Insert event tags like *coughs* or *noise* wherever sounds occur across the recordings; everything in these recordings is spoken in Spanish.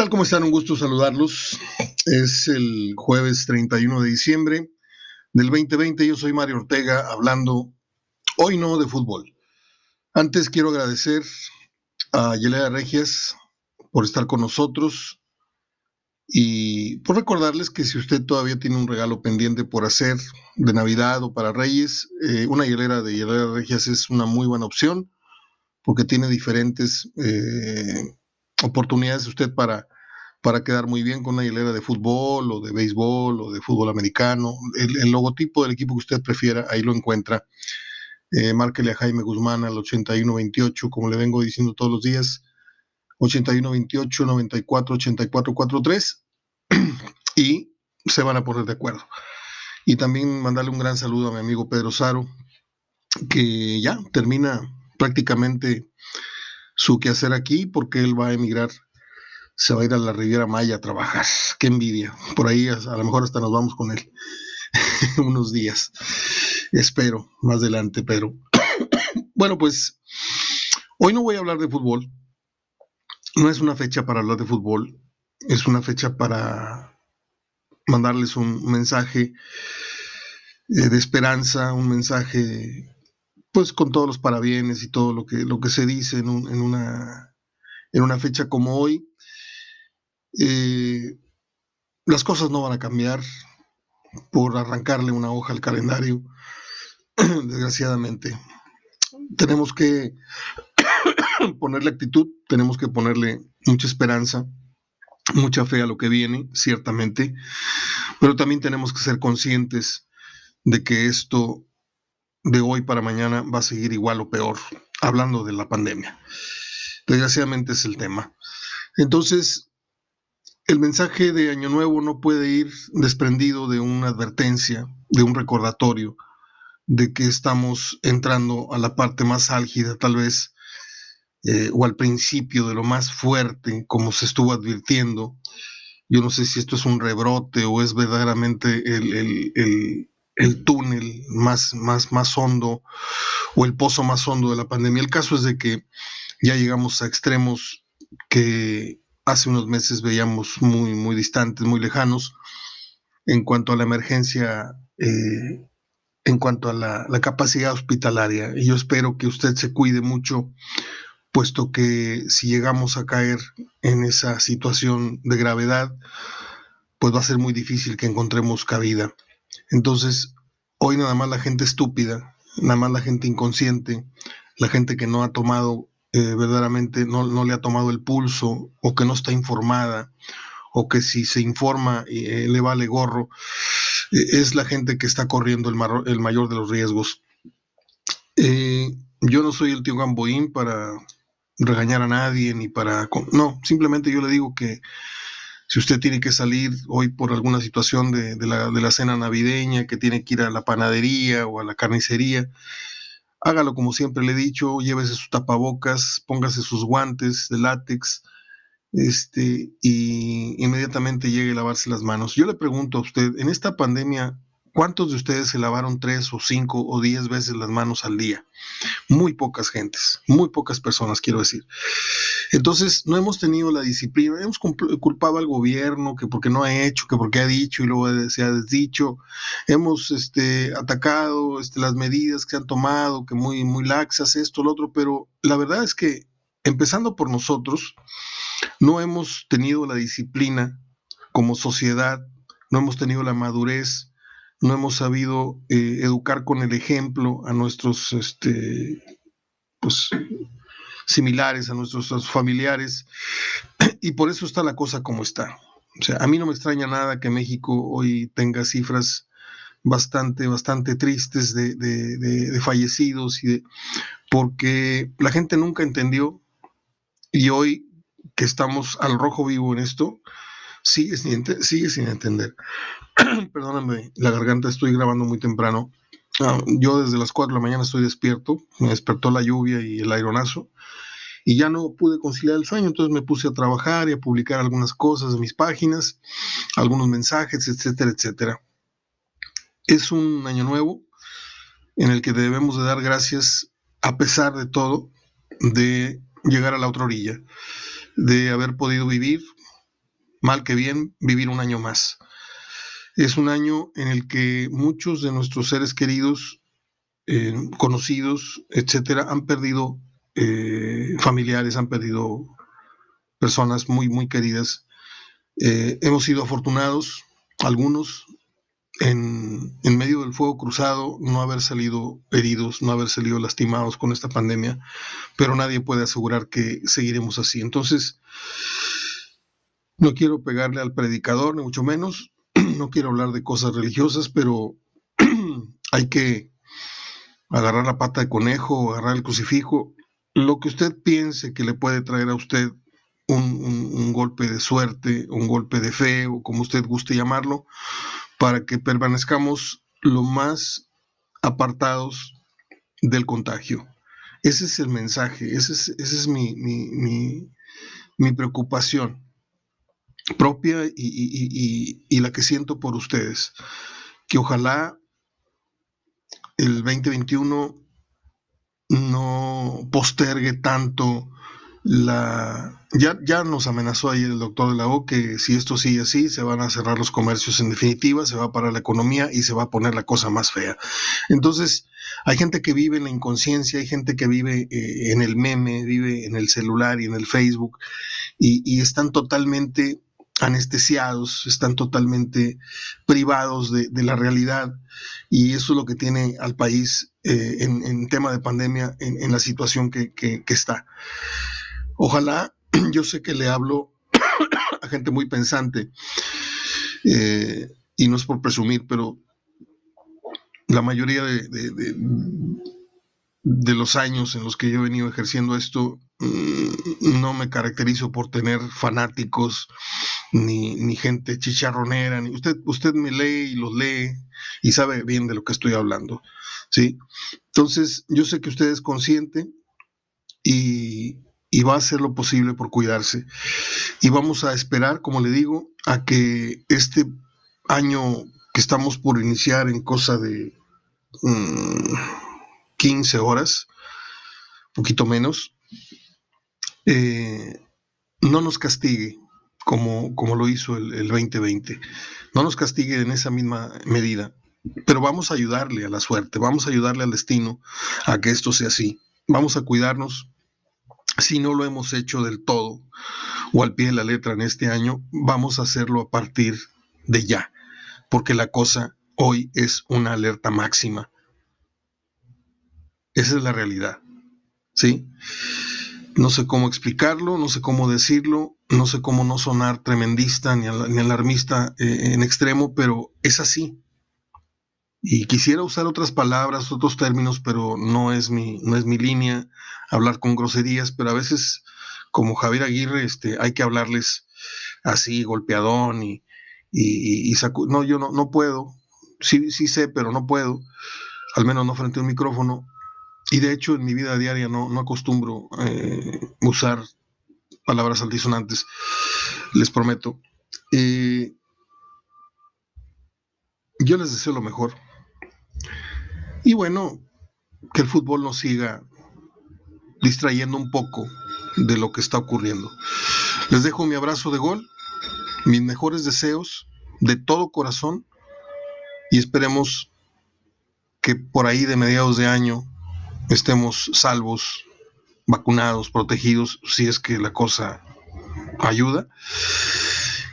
tal? ¿Cómo están? Un gusto saludarlos. Es el jueves 31 de diciembre del 2020. Yo soy Mario Ortega hablando hoy no de fútbol. Antes quiero agradecer a Yelena Regias por estar con nosotros y por recordarles que si usted todavía tiene un regalo pendiente por hacer de Navidad o para Reyes, eh, una hielera de Yelena Regias es una muy buena opción porque tiene diferentes eh, oportunidades usted para, para quedar muy bien con una hilera de fútbol o de béisbol o de fútbol americano. El, logotipo del equipo que usted prefiera, ahí lo encuentra. Eh, márquele a Jaime Guzmán al 8128, como le vengo diciendo todos los días, 8128 94 84 43 y se van a poner de acuerdo. Y también mandarle un gran saludo a mi amigo Pedro Saro, que ya termina prácticamente su quehacer aquí porque él va a emigrar, se va a ir a la Riviera Maya a trabajar. Qué envidia. Por ahí a, lo mejor hasta nos vamos con él *laughs* unos días. Espero más adelante, pero *coughs* bueno, pues hoy no voy a hablar de fútbol. No es una fecha para hablar de fútbol, es una fecha para mandarles un mensaje eh, de esperanza, un mensaje pues con todos los parabienes y todo lo que, lo que se dice en, una, en una fecha como hoy. Eh, las cosas no van a cambiar por arrancarle una hoja al calendario, *clears throat* desgraciadamente. Tenemos que *clears throat* ponerle actitud, tenemos que ponerle mucha esperanza, mucha fe a lo que viene, ciertamente, pero también tenemos que ser conscientes de que esto de hoy para mañana va a seguir igual o peor, hablando de la pandemia. Desgraciadamente es el tema. Entonces, el mensaje de Año Nuevo no puede ir desprendido de una advertencia, de un recordatorio de que estamos entrando a la parte más álgida, tal vez, eh, o al principio de lo más fuerte, como se estuvo advirtiendo. Yo no sé si esto es un rebrote o es verdaderamente el el túnel más, más, más hondo o el pozo más hondo de la pandemia. El caso es de que ya llegamos a extremos que hace unos meses veíamos muy, muy distantes, muy lejanos, en cuanto a la emergencia, eh, en cuanto a la, la, capacidad hospitalaria. Y yo espero que usted se cuide mucho, puesto que si llegamos a caer en esa situación de gravedad, pues va a ser muy difícil que encontremos cabida. Entonces, hoy nada más la gente estúpida, nada más la gente inconsciente, la gente que no ha tomado eh, verdaderamente, no, le ha tomado el pulso o que no está informada o que si se informa eh, le vale gorro, eh, es la gente que está corriendo el, el mayor de los riesgos. yo no soy el tío Gamboín para regañar a nadie ni para... No, simplemente yo le digo que si usted tiene que salir hoy por alguna situación de, la, cena navideña, que tiene que ir a la panadería o a la carnicería, hágalo como siempre le he dicho, llévese sus tapabocas, póngase sus guantes de látex, este, y inmediatamente llegue a lavarse las manos. Yo le pregunto a usted, en esta pandemia, ¿Cuántos de ustedes se lavaron tres o cinco o diez veces las manos al día? Muy pocas gentes, muy pocas personas, quiero decir. Entonces, no hemos tenido la disciplina, hemos culpado al gobierno que porque no ha hecho, que porque ha dicho y luego se ha desdicho. Hemos este, atacado este, las medidas que se han tomado, que muy, muy laxas, esto, lo otro, pero la verdad es que, empezando por nosotros, no hemos tenido la disciplina como sociedad, no hemos tenido la madurez no hemos sabido eh, educar con el ejemplo a nuestros este, pues, similares, a nuestros, familiares, *clears throat* y por eso está la cosa como está. O sea, a mí no me extraña nada que México hoy tenga cifras bastante, bastante tristes de, de, fallecidos, y de, porque la gente nunca entendió, y hoy que estamos al rojo vivo en esto, sigue sin, sigue sin entender. *clears throat* Perdóname la garganta, estoy grabando muy temprano. Ah, yo desde las 4 de la mañana estoy despierto, me despertó la lluvia y el aeronazo y ya no pude conciliar el sueño, entonces me puse a trabajar y a publicar algunas cosas en mis páginas, algunos mensajes, etcétera, etcétera. Es un año nuevo en el que debemos de dar gracias a pesar de todo, de llegar a la otra orilla, de haber podido vivir, mal que bien, vivir un año más. Es un año en el que muchos de nuestros seres queridos, eh, conocidos, etcétera, han perdido eh, familiares, han perdido personas muy, muy queridas. Eh, hemos sido afortunados, algunos, en, en, medio del fuego cruzado, no haber salido heridos, no haber salido lastimados con esta pandemia, pero nadie puede asegurar que seguiremos así. Entonces, no quiero pegarle al predicador, ni mucho menos, *clears throat* no quiero hablar de cosas religiosas, pero *clears throat* hay que agarrar la pata de conejo, agarrar el crucifijo, lo que usted piense que le puede traer a usted un, golpe de suerte, un golpe de fe, o como usted guste llamarlo, para que permanezcamos lo más apartados del contagio. Ese es el mensaje, esa es, ese es mi, mi, mi, preocupación propia y, la que siento por ustedes. Que ojalá el 2021 no postergue tanto la ya, ya nos amenazó ayer el doctor de la O que si esto sigue así, se van a cerrar los comercios en definitiva, se va a parar la economía y se va a poner la cosa más fea. Entonces, hay gente que vive en la inconsciencia, hay gente que vive eh, en el meme, vive en el celular y en el Facebook y están totalmente anestesiados, están totalmente privados de, la realidad y eso es lo que tiene al país eh, en, tema de pandemia, en, la situación que, está. Ojalá, *clears throat* yo sé que le hablo *coughs* a gente muy pensante, eh, y no es por presumir, pero la mayoría de, de, los años en los que yo he venido ejerciendo esto, mmm, no me caracterizo por tener fanáticos ni, ni, gente chicharronera. Ni, usted, usted me lee y los lee y sabe bien de lo que estoy hablando. ¿sí? Entonces, yo sé que usted es consciente y, y va a hacer lo posible por cuidarse. Y vamos a esperar, como le digo, a que este año que estamos por iniciar en cosa de mmm, 15 horas, poquito menos, eh, no nos castigue como, como lo hizo el, el 2020. No nos castigue en esa misma medida, pero vamos a ayudarle a la suerte, vamos a ayudarle al destino a que esto sea así. Vamos a cuidarnos, si no lo hemos hecho del todo o al pie de la letra en este año, vamos a hacerlo a partir de ya, porque la cosa hoy es una alerta máxima. Esa es la realidad. ¿Sí? No sé cómo explicarlo, no sé cómo decirlo, no sé cómo no sonar tremendista ni, al, ni alarmista eh, en extremo, pero es así. Y quisiera usar otras palabras, otros términos, pero no es mi, no es mi línea hablar con groserías, pero a veces, como Javier Aguirre, este, hay que hablarles así, golpeadón y, y, no, yo no, no puedo, sí, sí sé, pero no puedo, al menos no frente a un micrófono. Y de hecho en mi vida diaria no, no acostumbro eh, usar palabras altisonantes, les prometo. Eh, yo les deseo lo mejor. Y bueno, que el fútbol nos siga distrayendo un poco de lo que está ocurriendo. Les dejo mi abrazo de gol, mis mejores deseos de todo corazón y esperemos que por ahí de mediados de año estemos salvos, vacunados, protegidos, si es que la cosa ayuda.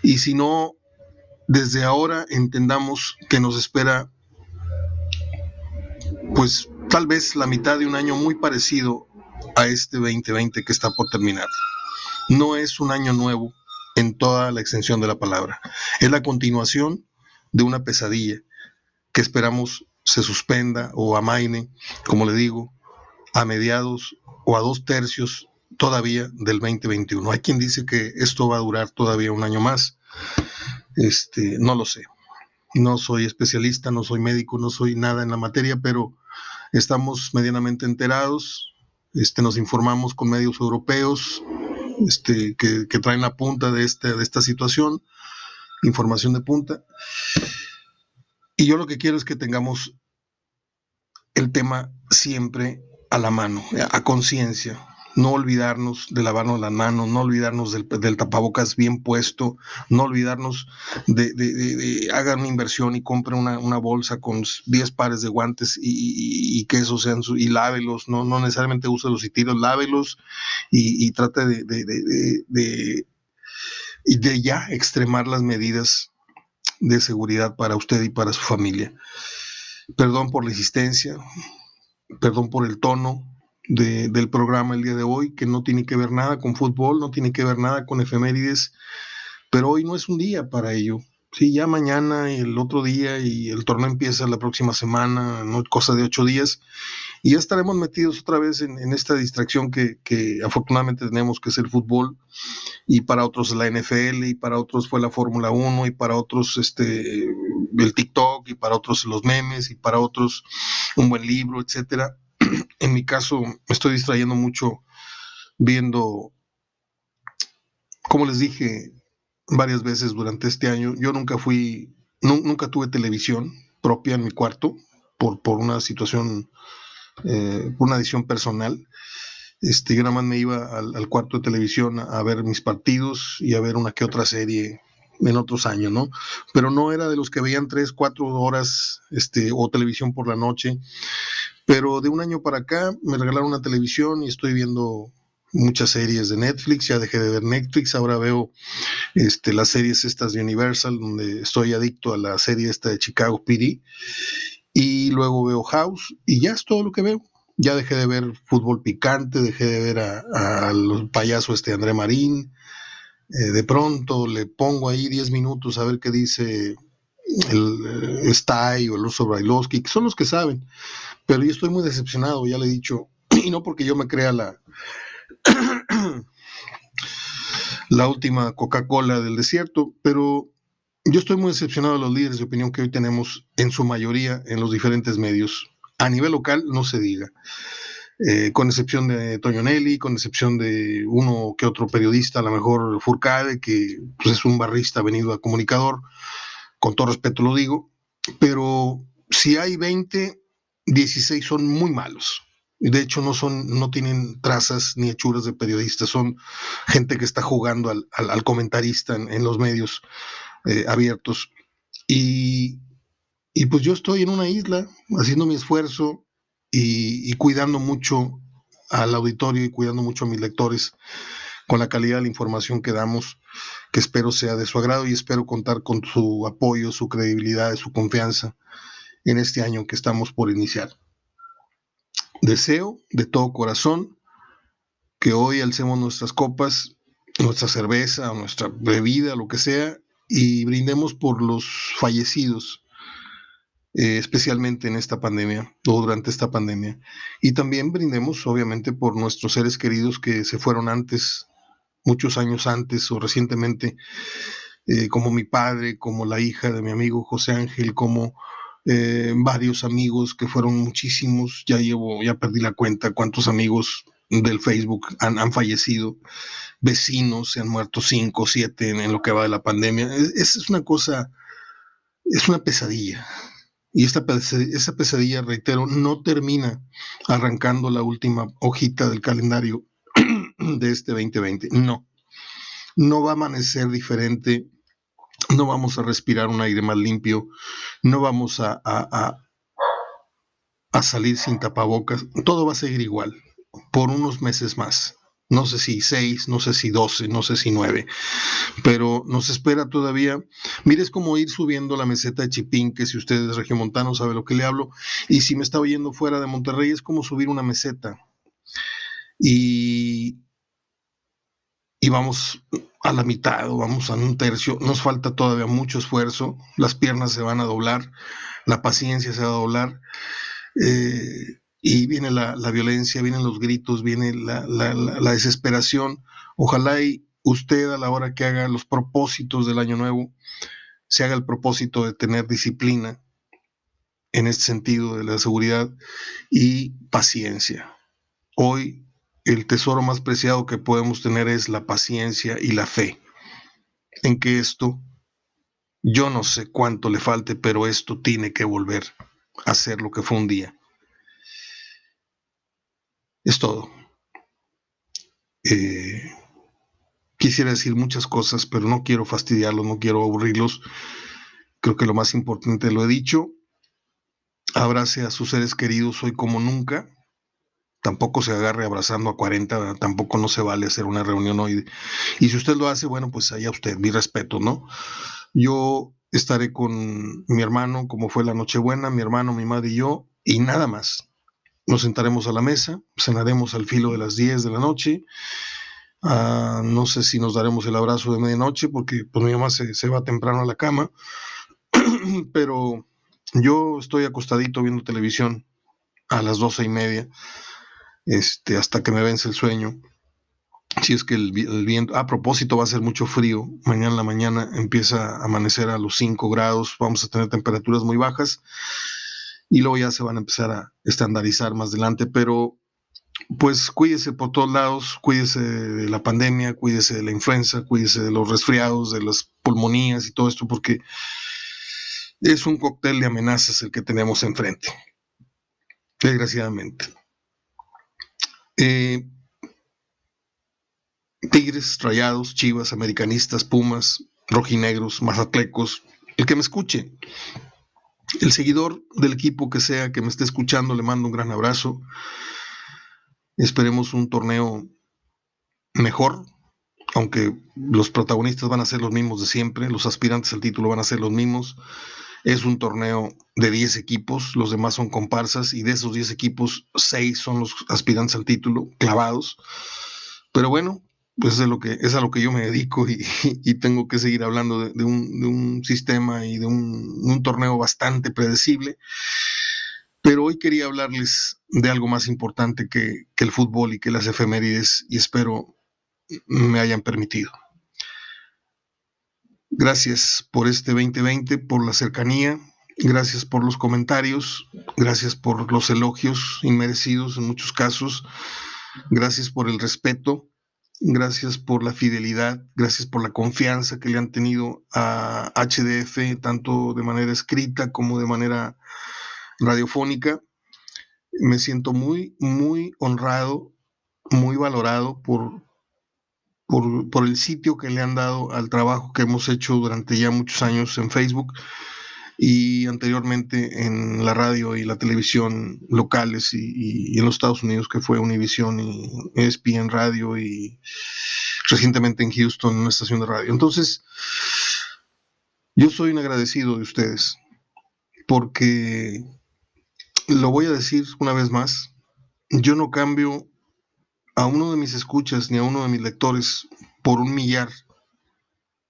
Y si no, desde ahora entendamos que nos espera pues tal vez la mitad de un año muy parecido a este 2020 que está por terminar. No es un año nuevo en toda la extensión de la palabra. Es la continuación de una pesadilla que esperamos se suspenda o amaine, como le digo, a mediados o a dos tercios todavía del 2021. Hay quien dice que esto va a durar todavía un año más. Este, no lo sé. No soy especialista, no soy médico, no soy nada en la materia, pero estamos medianamente enterados, este, nos informamos con medios europeos este, que, traen la punta de, este, de esta situación, información de punta. Y yo lo que quiero es que tengamos el tema siempre a la mano, a conciencia. no olvidarnos de lavarnos las manos, no olvidarnos del, tapabocas bien puesto, no olvidarnos de, de, hagan una inversión y compren una, bolsa con 10 pares de guantes y, que esos sean, y lávelos, no, no necesariamente úselos y tiros, lávelos y, y trate de, de, de ya extremar las medidas de seguridad para usted y para su familia. Perdón por la insistencia, perdón por el tono del programa el día de hoy, que no tiene que ver nada con fútbol, no tiene que ver nada con efemérides, pero hoy no es un día para ello. Sí, ya mañana y el otro día y el torneo empieza la próxima semana, no cosa de ocho días, y ya estaremos metidos otra vez en, esta distracción que, que, afortunadamente tenemos, que es el fútbol, y para otros la NFL, y para otros fue la Fórmula 1, y para otros este, el TikTok, y para otros los memes, y para otros un buen libro, etcétera. *clears throat* En mi caso, me estoy distrayendo mucho viendo, como les dije, varias veces durante este año. Yo nunca fui, nunca tuve televisión propia en mi cuarto por, por una situación, eh, una decisión personal. Este, yo nada más me iba al, cuarto de televisión a, ver mis partidos y a ver una que otra serie en otros años, ¿no? Pero no era de los que veían tres, cuatro horas este, o televisión por la noche. Pero de un año para acá me regalaron una televisión y estoy viendo muchas series de Netflix, ya dejé de ver Netflix, ahora veo este, las series estas de Universal, donde estoy adicto a la serie esta de Chicago PD, y luego veo House, y ya es todo lo que veo. Ya dejé de ver fútbol picante, dejé de ver al payaso este André Marín, eh, de pronto le pongo ahí 10 minutos a ver qué dice el eh, Stay o el Uso Brailovsky, que son los que saben, pero yo estoy muy decepcionado, ya le he dicho, *clears throat* y no porque yo me crea la, *clears throat* la última Coca-Cola del desierto, pero yo estoy muy decepcionado de los líderes de opinión que hoy tenemos en su mayoría en los diferentes medios. A nivel local, no se diga. Eh, con excepción de Toño Nelly, con excepción de uno que otro periodista, a lo mejor Furcade, que pues, es un barrista venido a comunicador, con todo respeto lo digo, pero si hay 20, 16 son muy malos. De hecho, no son, no tienen trazas ni hechuras de periodistas, son gente que está jugando al, comentarista en, los medios eh, abiertos. Y, pues yo estoy en una isla haciendo mi esfuerzo y, cuidando mucho al auditorio y cuidando mucho a mis lectores con la calidad de la información que damos, que espero sea de su agrado y espero contar con su apoyo, su credibilidad, su confianza en este año que estamos por iniciar. Deseo de todo corazón que hoy alcemos nuestras copas, nuestra cerveza, nuestra bebida, lo que sea, y brindemos por los fallecidos, eh, especialmente en esta pandemia o durante esta pandemia. Y también brindemos, obviamente, por nuestros seres queridos que se fueron antes, muchos años antes o recientemente, eh, como mi padre, como la hija de mi amigo José Ángel, como eh, varios amigos que fueron muchísimos, ya llevo, ya perdí la cuenta cuántos amigos del Facebook han, fallecido, vecinos se han muerto cinco, siete en, lo que va de la pandemia. Es una cosa, es una pesadilla. Y esta esa pesadilla, reitero, no termina arrancando la última hojita del calendario *clears throat* de este 2020. No, no va a amanecer diferente no vamos a respirar un aire más limpio, no vamos a, a, salir sin tapabocas, todo va a seguir igual por unos meses más. No sé si seis, no sé si doce, no sé si nueve, pero nos espera todavía. Mire, es como ir subiendo la meseta de Chipín, que si usted es regiomontano sabe lo que le hablo, y si me está oyendo fuera de Monterrey es como subir una meseta. Y, y vamos a la mitad o vamos a un tercio, nos falta todavía mucho esfuerzo, las piernas se van a doblar, la paciencia se va a doblar, eh, y viene la, violencia, vienen los gritos, viene la, desesperación. Ojalá y usted a la hora que haga los propósitos del año nuevo, se haga el propósito de tener disciplina en este sentido de la seguridad y paciencia. Hoy el tesoro más preciado que podemos tener es la paciencia y la fe en que esto, yo no sé cuánto le falte, pero esto tiene que volver a ser lo que fue un día. Es todo. Eh, quisiera decir muchas cosas, pero no quiero fastidiarlos, no quiero aburrirlos. Creo que lo más importante lo he dicho. Abrace a sus seres queridos hoy como nunca. Tampoco se agarre abrazando a 40, tampoco no se vale hacer una reunión hoy. Y si usted lo hace, bueno, pues allá usted, mi respeto, ¿no? Yo estaré con mi hermano, como fue la Nochebuena, mi hermano, mi madre y yo, y nada más. Nos sentaremos a la mesa, cenaremos al filo de las 10 de la noche. Ah, no sé si nos daremos el abrazo de medianoche porque pues, mi mamá se, se va temprano a la cama, *clears throat* pero yo estoy acostadito viendo televisión a las doce y media, este, hasta que me vence el sueño. Si es que el, viento, a propósito, va a ser mucho frío. Mañana en la mañana empieza a amanecer a los 5 grados, vamos a tener temperaturas muy bajas y luego ya se van a empezar a estandarizar más adelante, pero pues cuídese por todos lados, cuídese de la pandemia, cuídese de la influenza, cuídese de los resfriados, de las pulmonías y todo esto, porque es un cóctel de amenazas el que tenemos enfrente, desgraciadamente. Eh, tigres, rayados, chivas, americanistas, pumas, rojinegros, mazatlecos, el que me escuche. El seguidor del equipo que sea que me esté escuchando, le mando un gran abrazo. Esperemos un torneo mejor, aunque los protagonistas van a ser los mismos de siempre, los aspirantes al título van a ser los mismos. Es un torneo de 10 equipos, los demás son comparsas y de esos 10 equipos, 6 son los aspirantes al título, clavados. Pero bueno, pues es, lo que, es a lo que yo me dedico y, *laughs* tengo que seguir hablando de, un, sistema y de un, torneo bastante predecible. Pero hoy quería hablarles de algo más importante que, que el fútbol y que las efemérides y espero me hayan permitido. Gracias por este 2020, por la cercanía, gracias por los comentarios, gracias por los elogios inmerecidos en muchos casos, gracias por el respeto, gracias por la fidelidad, gracias por la confianza que le han tenido a HDF, tanto de manera escrita como de manera radiofónica. Me siento muy, muy honrado, muy valorado por, por, el sitio que le han dado al trabajo que hemos hecho durante ya muchos años en Facebook y anteriormente en la radio y la televisión locales y, en los Estados Unidos que fue Univision y ESPN Radio y recientemente en Houston una estación de radio. Entonces, yo soy un agradecido de ustedes porque lo voy a decir una vez más, yo no cambio a uno de mis escuchas ni a uno de mis lectores por un millar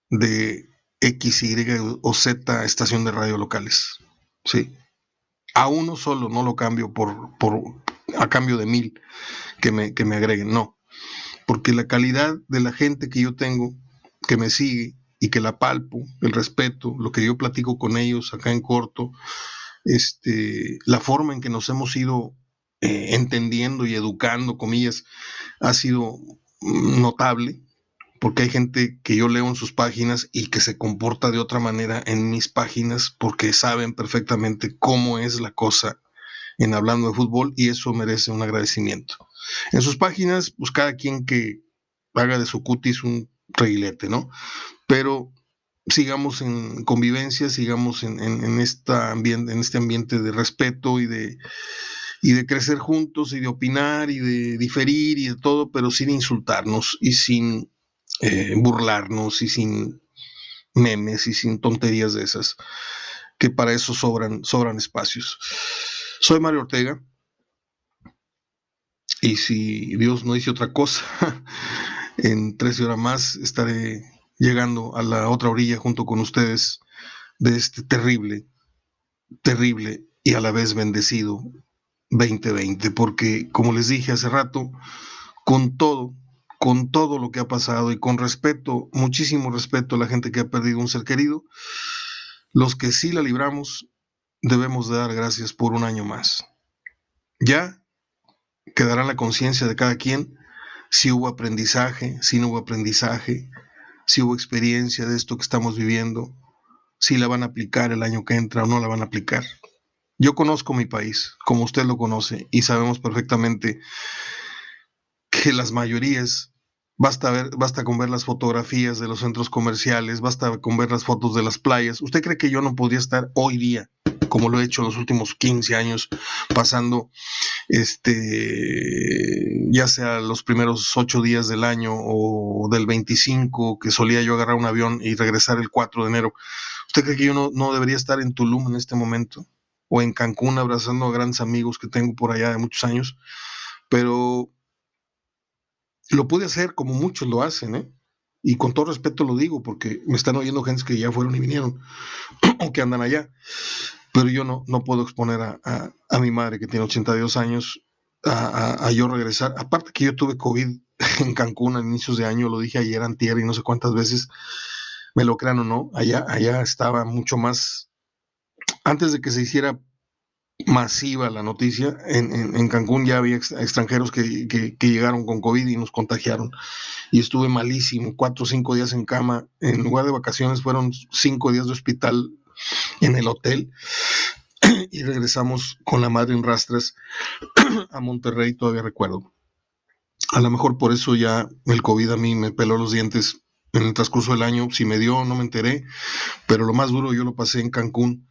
de X, Y o Z estación de radio locales. Sí. A uno solo no lo cambio por, por a cambio de mil que me, que me agreguen, no. Porque la calidad de la gente que yo tengo, que me sigue y que la palpo, el respeto, lo que yo platico con ellos acá en corto, este, la forma en que nos hemos ido eh, entendiendo y educando, comillas, ha sido notable, porque hay gente que yo leo en sus páginas y que se comporta de otra manera en mis páginas porque saben perfectamente cómo es la cosa en hablando de fútbol y eso merece un agradecimiento. En sus páginas, pues cada quien que haga de su cutis un reguilete, ¿no? Pero sigamos en convivencia, sigamos en, este ambiente de respeto y de, y de crecer juntos y de opinar y de diferir y de todo, pero sin insultarnos y sin eh, burlarnos y sin memes y sin tonterías de esas, que para eso sobran, sobran espacios. Soy Mario Ortega y si Dios no dice otra cosa, *laughs* en 13 horas más estaré llegando a la otra orilla junto con ustedes de este terrible, terrible y a la vez bendecido 2020, porque como les dije hace rato, con todo, con todo lo que ha pasado y con respeto, muchísimo respeto a la gente que ha perdido un ser querido, los que sí la libramos debemos dar gracias por un año más. Ya quedará la conciencia de cada quien si hubo aprendizaje, si no hubo aprendizaje, si hubo experiencia de esto que estamos viviendo, si la van a aplicar el año que entra o no la van a aplicar. Yo conozco mi país, como usted lo conoce, y sabemos perfectamente que las mayorías Basta, basta con ver las fotografías de los centros comerciales, basta con ver las fotos de las playas. ¿Usted cree que yo no podría estar hoy día, como lo he hecho los últimos 15 años, pasando, este, ya sea los primeros 8 días del año o del 25, que solía yo agarrar un avión y regresar el 4 de enero? ¿Usted cree que yo no, no debería estar en Tulum en este momento? O en Cancún abrazando a grandes amigos que tengo por allá de muchos años. Pero lo pude hacer como muchos lo hacen, ¿eh? Y con todo respeto lo digo, porque me están oyendo gente que ya fueron y vinieron, *clears throat* o que andan allá. Pero yo no, no puedo exponer a, mi madre, que tiene 82 años, a, yo regresar. Aparte que yo tuve COVID *laughs* en Cancún a inicios de año, lo dije ayer, antier y no sé cuántas veces, me lo crean o no, allá, allá estaba mucho más, antes de que se hiciera masiva la noticia. En, Cancún ya había extranjeros que, llegaron con COVID y nos contagiaron. Y estuve malísimo, cuatro o cinco días en cama. En lugar de vacaciones fueron cinco días de hospital en el hotel. *clears throat* Y regresamos con la madre en rastras *clears throat* a Monterrey, todavía recuerdo. A lo mejor por eso ya el COVID a mí me peló los dientes en el transcurso del año. Si me dio, no me enteré. Pero lo más duro yo lo pasé en Cancún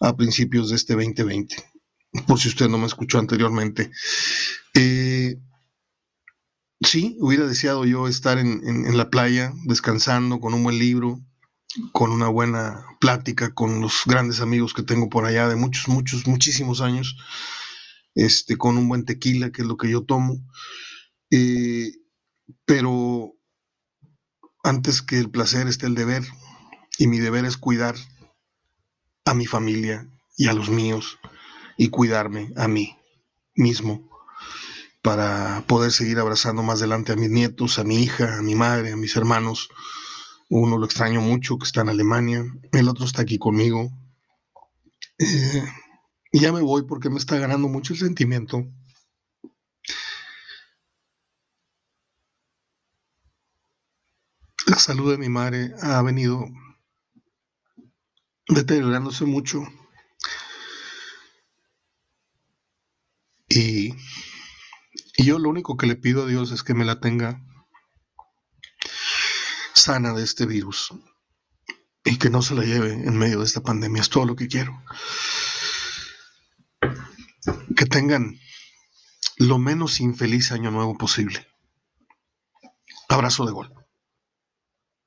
a principios de este 2020, por si usted no me escuchó anteriormente. Eh, sí, hubiera deseado yo estar en, la playa, descansando, con un buen libro, con una buena plática con los grandes amigos que tengo por allá de muchos, muchos, muchísimos años, este, con un buen tequila, que es lo que yo tomo. Eh, pero antes que el placer esté el deber, y mi deber es cuidar a mi familia y a los míos y cuidarme a mí mismo para poder seguir abrazando más adelante a mis nietos, a mi hija, a mi madre, a mis hermanos. Uno lo extraño mucho, que está en Alemania, el otro está aquí conmigo. Eh, ya me voy porque me está ganando mucho el sentimiento. La salud de mi madre ha venido deteriorándose mucho. Y, y yo lo único que le pido a Dios es que me la tenga sana de este virus y que no se la lleve en medio de esta pandemia. Es todo lo que quiero. Que tengan lo menos infeliz año nuevo posible. Abrazo de gol.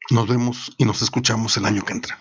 Nos vemos y nos escuchamos el año que entra.